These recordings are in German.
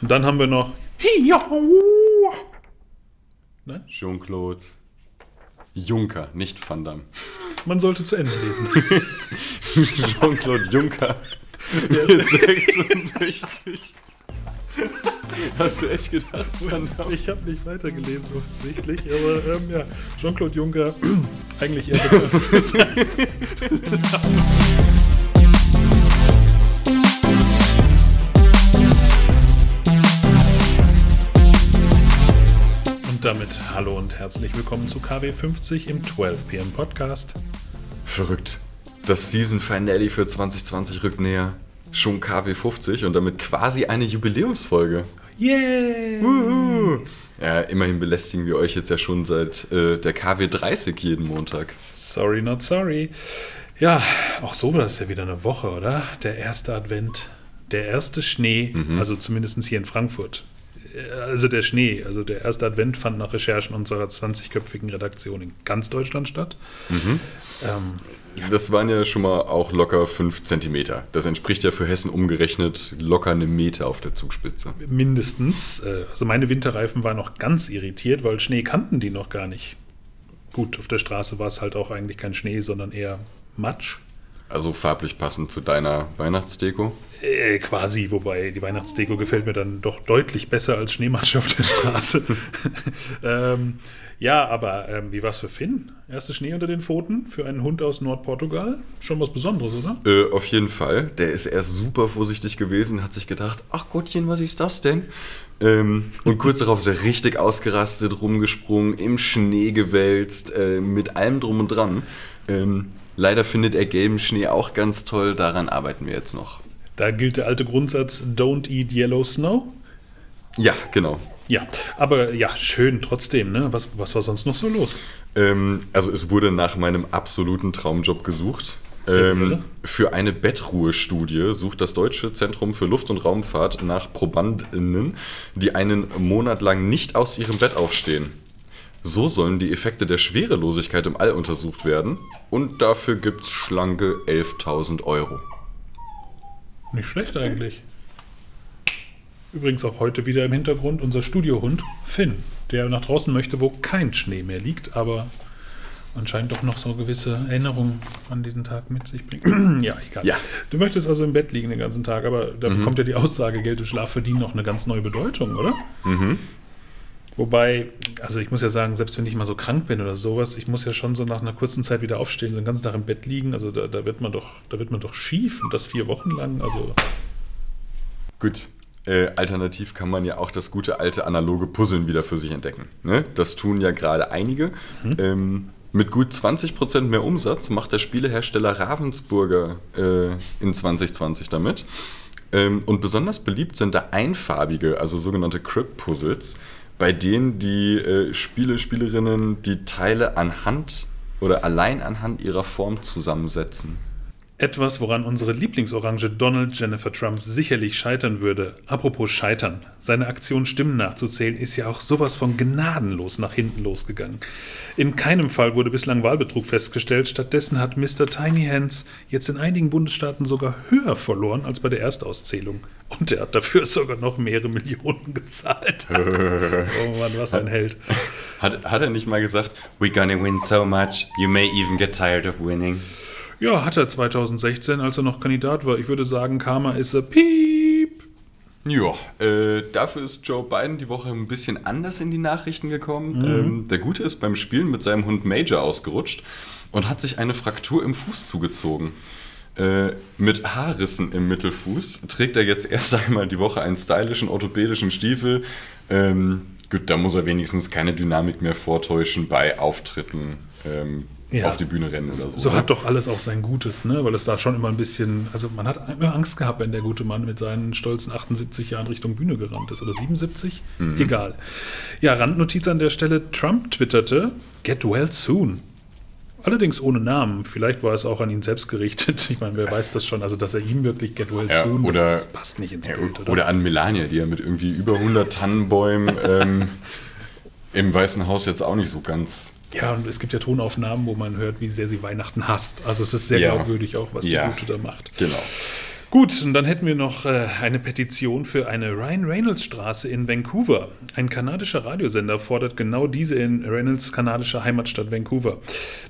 Und dann haben wir noch Nein? Jean-Claude Juncker, nicht Van Damme. Man sollte zu Ende lesen. Jean-Claude Juncker. Ja. 66. Hast du echt gedacht, Van Damme? Ich habe nicht weitergelesen offensichtlich, aber ähm, ja, Jean-Claude Juncker, eigentlich eher bekannt Und damit hallo und herzlich willkommen zu KW 50 im 12 PM Podcast. Verrückt. Das Season Finale für 2020 rückt näher. Schon KW 50 und damit quasi eine Jubiläumsfolge. Yay! Uhu. Ja, immerhin belästigen wir euch jetzt ja schon seit äh, der KW 30 jeden Montag. Sorry, not sorry. Ja, auch so war das ja wieder eine Woche, oder? Der erste Advent, der erste Schnee, also zumindest hier in Frankfurt. Also der Schnee, also der erste Advent fand nach Recherchen unserer 20-köpfigen Redaktion in ganz Deutschland statt. Ähm, Das waren ja schon mal auch locker 5 Zentimeter. Das entspricht ja für Hessen umgerechnet locker einem Meter auf der Zugspitze. mindestens. Äh, Also meine Winterreifen waren noch ganz irritiert, weil Schnee kannten die noch gar nicht. Gut, auf der Straße war es halt auch eigentlich kein Schnee, sondern eher Matsch. Also farblich passend zu deiner Weihnachtsdeko. Äh, quasi, wobei die Weihnachtsdeko gefällt mir dann doch deutlich besser als Schneematsch auf der Straße. ähm, ja, aber ähm, wie war's für Finn? Erste Schnee unter den Pfoten für einen Hund aus Nordportugal? Schon was Besonderes, oder? Äh, auf jeden Fall. Der ist erst super vorsichtig gewesen, hat sich gedacht, ach Gottchen, was ist das denn? Ähm, und kurz darauf ist er richtig ausgerastet, rumgesprungen, im Schnee gewälzt, äh, mit allem drum und dran. Ähm, leider findet er gelben Schnee auch ganz toll, daran arbeiten wir jetzt noch. Da gilt der alte Grundsatz, don't eat yellow snow. Ja, genau. Ja, aber ja, schön trotzdem, ne? Was, was war sonst noch so los? Ähm, also es wurde nach meinem absoluten Traumjob gesucht. Ähm, für eine Bettruhestudie sucht das Deutsche Zentrum für Luft- und Raumfahrt nach ProbandInnen, die einen Monat lang nicht aus ihrem Bett aufstehen. So sollen die Effekte der Schwerelosigkeit im All untersucht werden und dafür gibt's schlanke 11.000 Euro. Nicht schlecht eigentlich. Übrigens auch heute wieder im Hintergrund unser Studiohund Finn, der nach draußen möchte, wo kein Schnee mehr liegt, aber anscheinend doch noch so gewisse Erinnerungen an diesen Tag mit sich bringt. ja, egal. Ja. Du möchtest also im Bett liegen den ganzen Tag, aber da bekommt ja die Aussage, Geld und Schlaf verdienen noch eine ganz neue Bedeutung, oder? Wobei, also ich muss ja sagen, selbst wenn ich mal so krank bin oder sowas, ich muss ja schon so nach einer kurzen Zeit wieder aufstehen, den ganzen Tag im Bett liegen. Also da, da wird man doch, da wird man doch schief und das vier Wochen lang. Also Gut. Äh, alternativ kann man ja auch das gute alte analoge Puzzeln wieder für sich entdecken. Ne? Das tun ja gerade einige. Ähm, mit gut 20% mehr Umsatz macht der Spielehersteller Ravensburger äh, in 2020 damit. Ähm, und besonders beliebt sind da einfarbige, also sogenannte Crypt-Puzzles, bei denen die äh, Spiele, Spielerinnen die Teile anhand oder allein anhand ihrer Form zusammensetzen. Etwas, woran unsere Lieblingsorange Donald Jennifer Trump sicherlich scheitern würde. Apropos scheitern. Seine Aktion Stimmen nachzuzählen ist ja auch sowas von gnadenlos nach hinten losgegangen. In keinem Fall wurde bislang Wahlbetrug festgestellt. Stattdessen hat Mr. Tiny Hands jetzt in einigen Bundesstaaten sogar höher verloren als bei der Erstauszählung. Und er hat dafür sogar noch mehrere Millionen gezahlt. oh Mann, was ein Held. Hat, hat er nicht mal gesagt, we're gonna win so much, you may even get tired of winning? Ja, hat er 2016, als er noch Kandidat war. Ich würde sagen, Karma ist a Piep. Ja, äh, dafür ist Joe Biden die Woche ein bisschen anders in die Nachrichten gekommen. Ähm, der Gute ist beim Spielen mit seinem Hund Major ausgerutscht und hat sich eine Fraktur im Fuß zugezogen. Äh, mit Haarrissen im Mittelfuß trägt er jetzt erst einmal die Woche einen stylischen orthopädischen Stiefel. Ähm, gut, da muss er wenigstens keine Dynamik mehr vortäuschen bei Auftritten ähm, Ja. auf die Bühne rennen oder so. So ne? hat doch alles auch sein Gutes, ne? Weil es da schon immer ein bisschen, also man hat immer Angst gehabt, wenn der gute Mann mit seinen stolzen 78 Jahren Richtung Bühne gerannt ist oder 77, Mhm. egal. Ja, Randnotiz an der Stelle: Trump twitterte, "Get well soon." Allerdings ohne Namen. Vielleicht war es auch an ihn selbst gerichtet. Ich meine, wer weiß das schon? Also, dass er ihm wirklich Get well Ja, soon, oder- das, das passt nicht ins Ja, Bild, oder? oder an Melania, die ja mit irgendwie über 100 Tannenbäumen ähm, im Weißen Haus jetzt auch nicht so ganz. Ja, und es gibt ja Tonaufnahmen, wo man hört, wie sehr sie Weihnachten hasst. Also es ist sehr Ja. glaubwürdig auch, was Ja. die Gute da macht. Genau. Gut, und dann hätten wir noch äh, eine Petition für eine Ryan Reynolds Straße in Vancouver. Ein kanadischer Radiosender fordert genau diese in Reynolds kanadischer Heimatstadt Vancouver.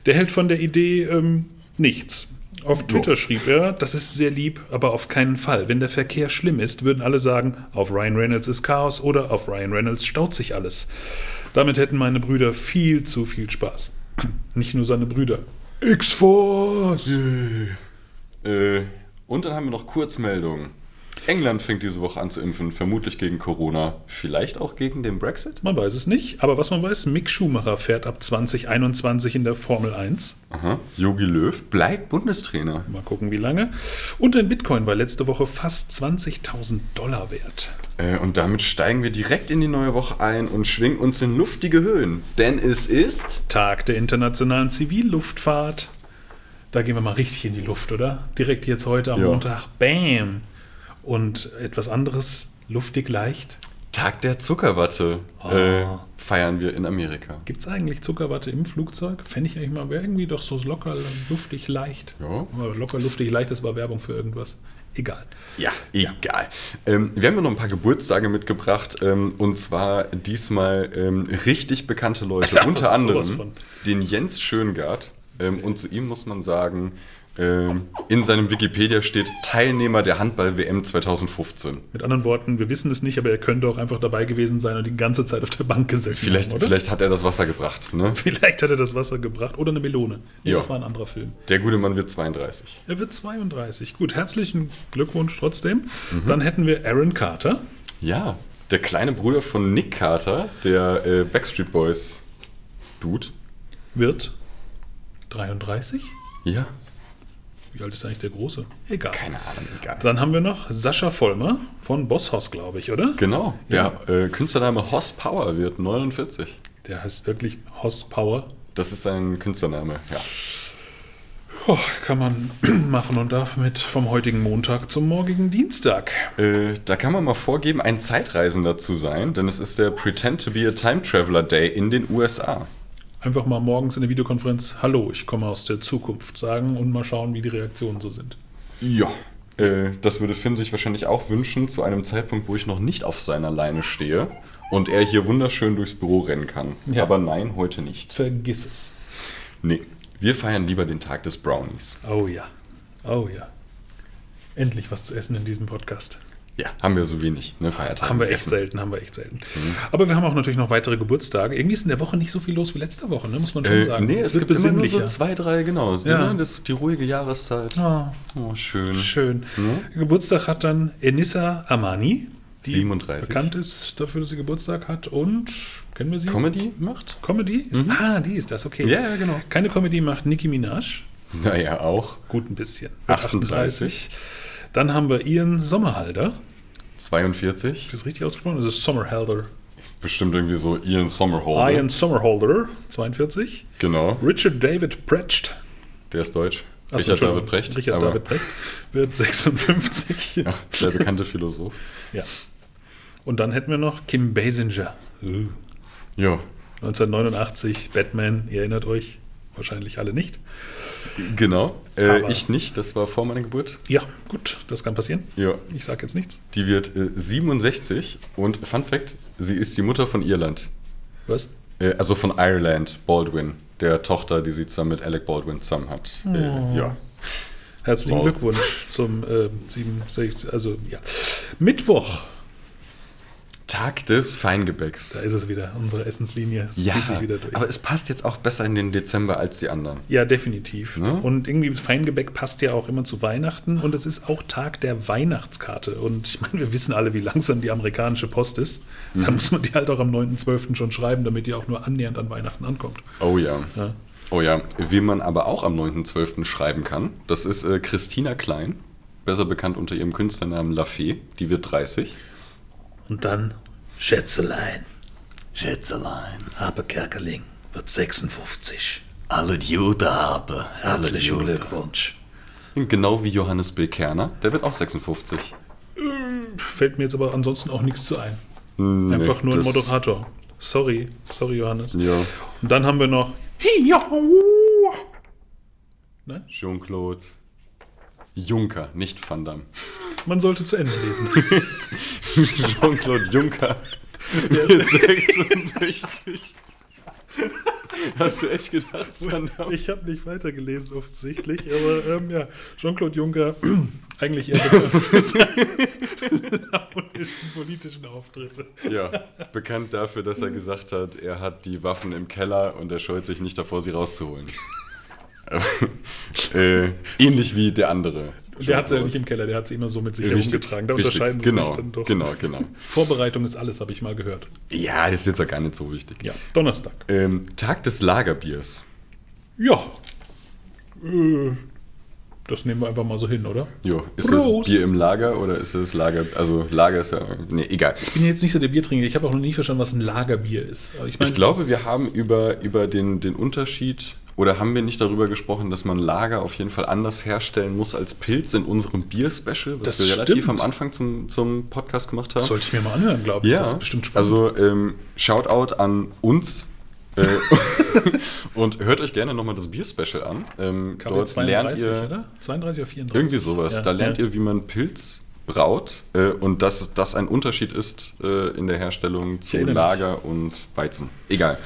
Der hält von der Idee ähm, nichts. Auf Twitter schrieb er, das ist sehr lieb, aber auf keinen Fall. Wenn der Verkehr schlimm ist, würden alle sagen, auf Ryan Reynolds ist Chaos oder auf Ryan Reynolds staut sich alles. Damit hätten meine Brüder viel zu viel Spaß. Nicht nur seine Brüder. X-Force! Äh, und dann haben wir noch Kurzmeldungen. England fängt diese Woche an zu impfen, vermutlich gegen Corona, vielleicht auch gegen den Brexit. Man weiß es nicht, aber was man weiß, Mick Schumacher fährt ab 2021 in der Formel 1. Aha. Jogi Löw bleibt Bundestrainer. Mal gucken, wie lange. Und ein Bitcoin war letzte Woche fast 20.000 Dollar wert. Äh, und damit steigen wir direkt in die neue Woche ein und schwingen uns in luftige Höhen. Denn es ist. Tag der internationalen Zivilluftfahrt. Da gehen wir mal richtig in die Luft, oder? Direkt jetzt heute am Ja. Montag. Bam! Und etwas anderes, luftig leicht. Tag der Zuckerwatte. Ah. Äh, feiern wir in Amerika. Gibt es eigentlich Zuckerwatte im Flugzeug? Fände ich eigentlich mal, wäre irgendwie doch so locker, luftig, leicht. Ja. Locker, luftig, leicht, das war Werbung für irgendwas. Egal. Ja, egal. Ähm, wir haben ja noch ein paar Geburtstage mitgebracht ähm, und zwar diesmal ähm, richtig bekannte Leute, unter anderem den Jens Schöngard. Ähm, und zu ihm muss man sagen, in seinem Wikipedia steht Teilnehmer der Handball-WM 2015. Mit anderen Worten, wir wissen es nicht, aber er könnte auch einfach dabei gewesen sein und die ganze Zeit auf der Bank gesessen Vielleicht, haben, vielleicht hat er das Wasser gebracht. Ne? Vielleicht hat er das Wasser gebracht oder eine Melone. Nee, das war ein anderer Film. Der gute Mann wird 32. Er wird 32. Gut, herzlichen Glückwunsch trotzdem. Mhm. Dann hätten wir Aaron Carter. Ja, der kleine Bruder von Nick Carter, der äh, Backstreet Boys Dude. Wird 33. Ja, Wie alt ist eigentlich der Große? Egal. keine Ahnung, egal. Dann haben wir noch Sascha Vollmer von Bosshaus, glaube ich, oder? Genau, Ja. der äh, Künstlername Hoss Power wird 49. Der heißt wirklich Hoss Power. Das ist sein Künstlername, ja. Puh, kann man machen und damit vom heutigen Montag zum morgigen Dienstag. Äh, da kann man mal vorgeben, ein Zeitreisender zu sein, denn es ist der Pretend to be a Time Traveler Day in den USA. Einfach mal morgens in der Videokonferenz Hallo, ich komme aus der Zukunft sagen und mal schauen, wie die Reaktionen so sind. Ja. Äh, das würde Finn sich wahrscheinlich auch wünschen, zu einem Zeitpunkt, wo ich noch nicht auf seiner Leine stehe und er hier wunderschön durchs Büro rennen kann. Ja. Aber nein, heute nicht. Vergiss es. Nee, wir feiern lieber den Tag des Brownies. Oh ja. Oh ja. Endlich was zu essen in diesem Podcast. Ja, haben wir so wenig, ne, Feiertage. Haben wir echt selten, haben wir echt selten. Aber wir haben auch natürlich noch weitere Geburtstage. Irgendwie ist in der Woche nicht so viel los wie letzte Woche, ne? muss man schon Äh, sagen. nee, es, gibt immer nur so zwei, drei, genau. Ja. Ne, Das ist die ruhige Jahreszeit. Ah, Oh, schön. schön. Ne? Geburtstag hat dann Enissa Amani, die 37. bekannt ist dafür, dass sie Geburtstag hat. Und, kennen wir sie? Comedy macht? Comedy? Ist, Ah, die ist das, okay. Ja, ja, genau. Keine Comedy macht Nicki Minaj. Naja, auch. Gut ein bisschen. 38. Dann haben wir Ian Sommerhalder. 42. Ist das richtig ausgesprochen? Das ist Sommerhalder. Bestimmt irgendwie so Ian Somerhalder. Ian Sommerhalder, 42. Genau, Richard David Precht. der ist deutsch. Achso, Richard. David Precht. Richard David Precht wird 56. Ja, der bekannte Philosoph. Ja. Und dann hätten wir noch Kim Basinger. Uh. Ja, 1989, Batman, ihr erinnert euch wahrscheinlich alle nicht. genau. Äh, ich nicht, das war vor meiner Geburt. Ja, gut, das kann passieren. Ja, Ich sage jetzt nichts. die wird äh, 67 und Fun Fact, sie ist die Mutter von Irland. Was? Äh, also von Ireland Baldwin, der Tochter, die sie zusammen mit Alec Baldwin zusammen hat. Äh, ja. Herzlichen Wow. Glückwunsch zum äh, 67, also ja. Mittwoch, Tag des da Feingebäcks. ist es wieder, unsere Essenslinie. Es Ja, zieht sich wieder durch. aber es passt jetzt auch besser in den Dezember als die anderen. ja, definitiv. Ne? Und irgendwie Feingebäck passt ja auch immer zu Weihnachten und es ist auch Tag der Weihnachtskarte. Und ich meine, wir wissen alle, wie langsam die amerikanische Post ist. Mhm. Da muss man die halt auch am 9.12. schon schreiben, damit die auch nur annähernd an Weihnachten ankommt. Oh ja. Ja. Oh ja. Wem man aber auch am 9.12. schreiben kann, das ist äh, Christina Klein, besser bekannt unter ihrem Künstlernamen Lafay. Die wird 30. Und dann Schätzelein. Schätzelein. Habe Kerkeling wird 56. Alle Jude habe. Alle Herzlichen Jude. Glückwunsch. Genau wie Johannes B. Kerner, der wird auch 56. Fällt mir jetzt aber ansonsten auch nichts zu ein. Hm, Einfach nee, nur ein Moderator. Sorry, sorry Johannes. Ja. Und dann haben wir noch Nein? Jean-Claude Juncker, nicht Van Damme. Man sollte zu Ende lesen. Jean-Claude Juncker. Mit 66. Hast du echt gedacht, Van Damme? Ich habe nicht weitergelesen offensichtlich, aber ähm, ja, Jean-Claude Juncker, eigentlich eher bekannt für seine politischen Auftritte. Ja, bekannt dafür, dass er gesagt hat, er hat die Waffen im Keller und er scheut sich nicht davor, sie rauszuholen. äh, ähnlich wie der andere. Der hat sie ja nicht im Keller, der hat sie immer so mit sich herumgetragen. Da richtig, unterscheiden sie genau, sich dann doch. Genau, genau. Vorbereitung ist alles, habe ich mal gehört. Ja, ist jetzt ja gar nicht so wichtig. Ja, Donnerstag. Ähm, Tag des Lagerbiers. Ja. Äh, das nehmen wir einfach mal so hin, oder? Jo, ist Prost. das Bier im Lager oder ist es Lager? Also Lager ist ja. Nee, egal. Ich bin jetzt nicht so der Biertrinker. Ich habe auch noch nie verstanden, was ein Lagerbier ist. Aber ich, meine, Ich glaube, das wir haben über, über den, den Unterschied oder haben wir nicht darüber gesprochen, dass man Lager auf jeden Fall anders herstellen muss als Pilz in unserem Bier-Special, was Das wir relativ stimmt. am Anfang zum, zum Podcast gemacht haben? Das sollte ich mir mal anhören, glaube ich. ja, Das ist bestimmt spannend. also ähm, Shoutout an uns. äh, und hört euch gerne nochmal das Bier-Special an. Ähm, dort lernt 32, ihr oder? 32 oder 34? irgendwie sowas. Ja, da lernt ja. ihr, wie man Pilz braut äh, und dass das ein Unterschied ist äh, in der Herstellung zu. Lager und Weizen. Egal.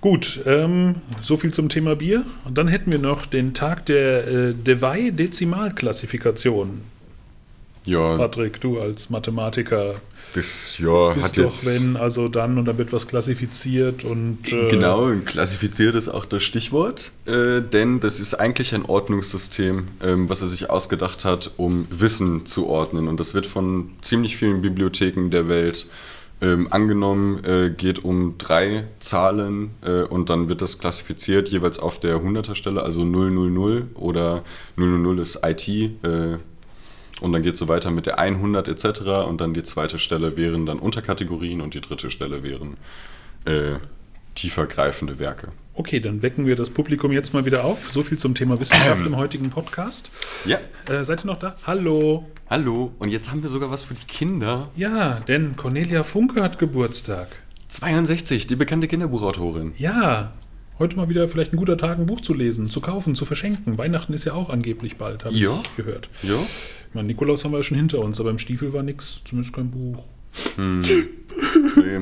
Gut, ähm, so viel zum Thema Bier. Und dann hätten wir noch den Tag der äh, Dewey-Dezimalklassifikation. Ja, Patrick, du als Mathematiker das ja, bist hat doch, jetzt. wenn also dann und dann wird was klassifiziert und äh, Genau, klassifiziert ist auch das Stichwort, äh, denn das ist eigentlich ein Ordnungssystem, ähm, was er sich ausgedacht hat, um Wissen zu ordnen. Und das wird von ziemlich vielen Bibliotheken der Welt ähm, angenommen, äh, geht um drei Zahlen äh, und dann wird das klassifiziert, jeweils auf der 100er Stelle, also 000 oder 000 ist IT. Äh, und dann geht es so weiter mit der 100 etc. Und dann die zweite Stelle wären dann Unterkategorien und die dritte Stelle wären äh, tiefergreifende Werke. Okay, dann wecken wir das Publikum jetzt mal wieder auf. So viel zum Thema Wissenschaft im heutigen Podcast. Ja. Äh, seid ihr noch da? Hallo. Hallo, und jetzt haben wir sogar was für die Kinder. Ja, denn Cornelia Funke hat Geburtstag. 62, die bekannte Kinderbuchautorin. Ja, heute mal wieder vielleicht ein guter Tag, ein Buch zu lesen, zu kaufen, zu verschenken. Weihnachten ist ja auch angeblich bald, habe Ja. ich gehört. Ja. Ich meine, Nikolaus haben wir ja schon hinter uns, aber im Stiefel war nichts, zumindest kein Buch. Nee.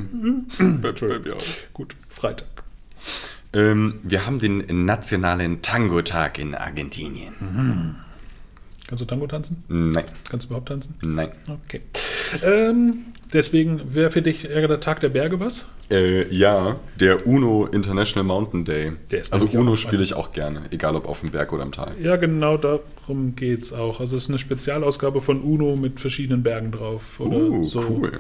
Bei mir auch. Gut, Freitag. ähm, wir haben den nationalen Tango-Tag in Argentinien. Kannst du Tango tanzen? Nein, Kannst du überhaupt tanzen? nein. Okay. Ähm, deswegen wäre für dich eher der Tag der Berge was? Äh, ja, der UNO International Mountain Day. Der ist also UNO spiele ich auch gerne, egal ob auf dem Berg oder am Tal. Ja, genau darum geht es auch. Also es ist eine Spezialausgabe von UNO mit verschiedenen Bergen drauf. Oder Uh, so. cool.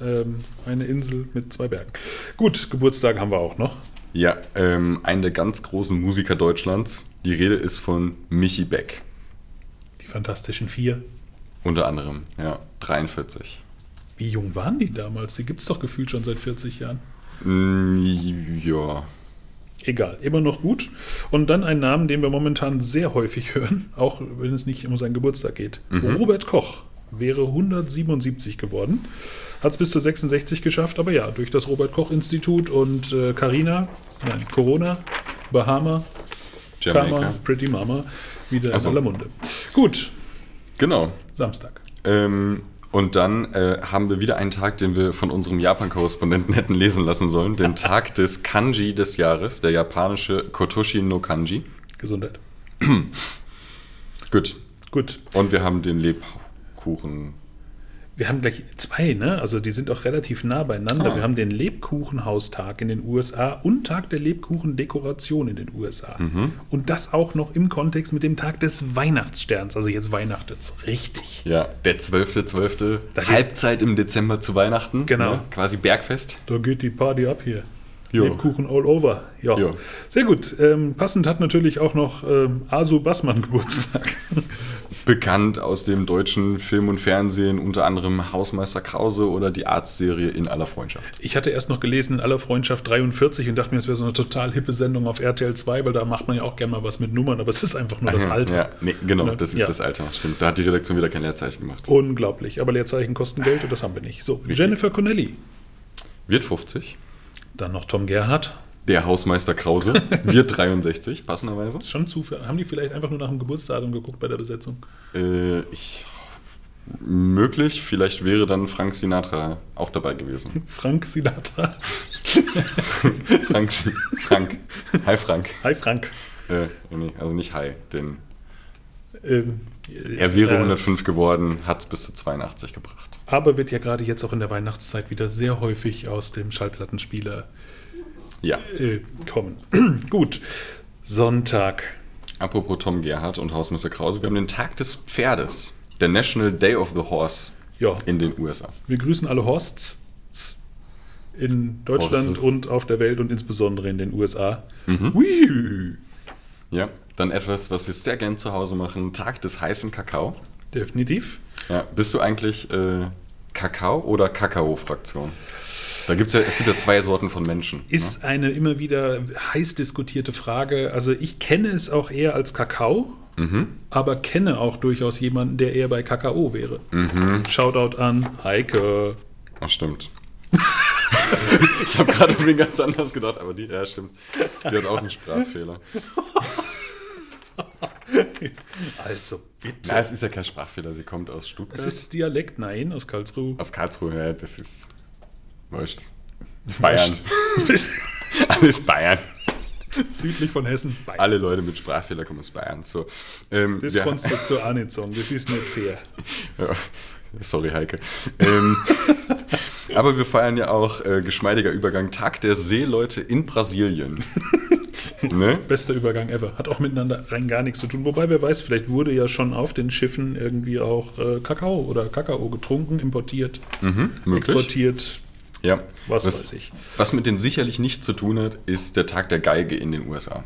Ähm, eine Insel mit zwei Bergen. Gut, Geburtstag haben wir auch noch. Ja, ähm, einen der ganz großen Musiker Deutschlands. Die Rede ist von Michi Beck. Fantastischen Vier. Unter anderem, ja, 43. Wie jung waren die damals? Die gibt es doch gefühlt schon seit 40 Jahren. Mm, ja. Egal, immer noch gut. Und dann ein Namen, den wir momentan sehr häufig hören, auch wenn es nicht um seinen Geburtstag geht. Robert Koch wäre 177 geworden. Hat es bis zu 66 geschafft, aber ja, durch das Robert-Koch-Institut und äh, Carina, nein, Corona, Bahama, Jamaika. Karma, Pretty Mama, wieder Ach so. in aller Munde. Gut, Genau. Samstag. Ähm, und dann äh, haben wir wieder einen Tag, den wir von unserem Japan-Korrespondenten hätten lesen lassen sollen. Den Tag des Kanji des Jahres, der japanische Kotoshi no Kanji. Gesundheit. Gut. Gut, Und wir haben den Lebkuchen. Wir haben gleich zwei, ne? Also die sind auch relativ nah beieinander. Ah. Wir haben den Lebkuchenhaustag in den USA und Tag der Lebkuchendekoration in den USA. Mhm. Und das auch noch im Kontext mit dem Tag des Weihnachtssterns. Also jetzt weihnachtet's richtig. Ja, der 12.12. Da geht- Halbzeit im Dezember zu Weihnachten. Genau. Ne? Quasi Bergfest. Da geht die Party ab hier. Jo. Lebkuchen all over. Ja. Sehr gut. Ähm, passend hat natürlich auch noch ähm, Asu Bassmann Geburtstag. Bekannt aus dem deutschen Film und Fernsehen, unter anderem Hausmeister Krause oder die Arztserie In aller Freundschaft. Ich hatte erst noch gelesen in aller Freundschaft 43 und dachte mir, es wäre so eine total hippe Sendung auf RTL 2, weil da macht man ja auch gerne mal was mit Nummern, aber es ist einfach nur das Alter. Ja, nee, genau, Ne? das ist Ja. das Alter. Stimmt. Da hat die Redaktion wieder kein Leerzeichen gemacht. Unglaublich. Aber Leerzeichen kosten Geld und das haben wir nicht. So, Jennifer Connelly. Wird 50. Dann noch Tom Gerhardt. Der Hausmeister Krause wird 63, passenderweise. Schon Zufall. Haben die vielleicht einfach nur nach dem Geburtsdatum geguckt bei der Besetzung? Äh, ich, möglich, vielleicht wäre dann Frank Sinatra auch dabei gewesen. Frank Sinatra. Frank, Frank. Hi Frank. Hi Frank. Äh, nee, also nicht Hi, den. Ähm, Er wäre äh, 105 geworden, hat es bis zu 82 gebracht. Aber wird ja gerade jetzt auch in der Weihnachtszeit wieder sehr häufig aus dem Schallplattenspieler Ja. äh, kommen. Gut. Sonntag. Apropos Tom Gerhardt und Hausmeister Krause, wir haben den Tag des Pferdes. Der National Day of the Horse Ja. in den USA. Wir grüßen alle Horsts in Deutschland Horstes. und auf der Welt und insbesondere in den USA. Mhm. Whee! Ja, dann etwas, was wir sehr gern zu Hause machen, Tag des heißen Kakao. Definitiv. Ja, bist du eigentlich äh, Kakao oder Kakao-Fraktion? Da gibt's ja, es gibt ja zwei Sorten von Menschen. Ist eine immer wieder heiß diskutierte Frage. Also ich kenne es auch eher als Kakao, Mhm. aber kenne auch durchaus jemanden, der eher bei Kakao wäre. Mhm. Shoutout an Heike. Ach, stimmt. ich habe gerade irgendwie ganz anders gedacht, aber die, ja, stimmt. Die hat auch einen Sprachfehler. Also bitte. Na, es ist ja kein Sprachfehler, sie kommt aus Stuttgart. es ist Dialekt, nein, aus Karlsruhe. aus Karlsruhe, ja, das ist. Wurscht. Bayern. Alles Bayern. südlich von Hessen. Bayern. Alle Leute mit Sprachfehler kommen aus Bayern. So, ähm, Das wir- kannst du so auch nicht sagen. Das ist nicht fair. Ja, sorry, Heike. Ähm, aber wir feiern ja auch äh, geschmeidiger Übergang Tag der Seeleute in Brasilien. ne? Bester Übergang ever. Hat auch miteinander rein gar nichts zu tun. Wobei, wer weiß, vielleicht wurde ja schon auf den Schiffen irgendwie auch äh, Kakao oder Kakao getrunken, importiert, Mhm, exportiert. Ja. Was weiß ich. Was mit denen sicherlich nichts zu tun hat, ist der Tag der Geige in den USA.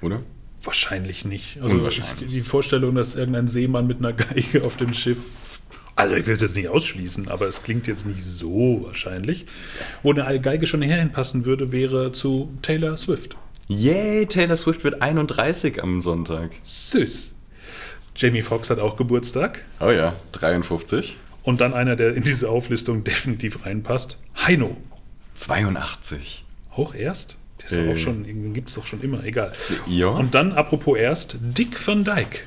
Oder? Wahrscheinlich nicht. Also Unwahrscheinlich. Ich, die Vorstellung, dass irgendein Seemann mit einer Geige auf dem Schiff. Also ich will es jetzt nicht ausschließen, aber es klingt jetzt nicht so wahrscheinlich. Wo eine Geige schon herhinpassen würde, wäre zu Taylor Swift. Yay, Taylor Swift wird 31 am Sonntag. Süß. Jamie Foxx hat auch Geburtstag. Oh ja, 53. Und dann einer, der in diese Auflistung definitiv reinpasst. Heino. 82. Auch erst? Der ist Äh. auch schon, gibt es doch schon immer, egal. Ja. Und dann, apropos erst, Dick van Dyke.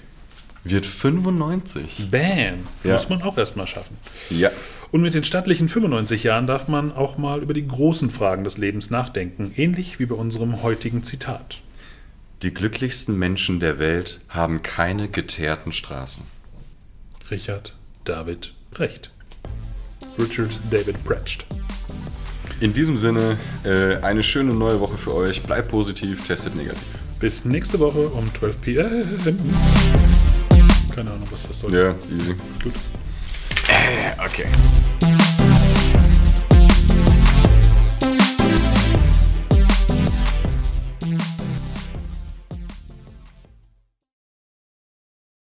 Wird 95. Bam. Ja. Muss man auch erstmal schaffen. Ja. Und mit den stattlichen 95 Jahren darf man auch mal über die großen Fragen des Lebens nachdenken, ähnlich wie bei unserem heutigen Zitat. Die glücklichsten Menschen der Welt haben keine geteerten Straßen. Richard David Brecht. Richard David Brecht. In diesem Sinne, äh, eine schöne neue Woche für euch. Bleibt positiv, testet negativ. Bis nächste Woche um 12 p.m. Keine Ahnung, was das soll. Ja, easy. Gut. Okay.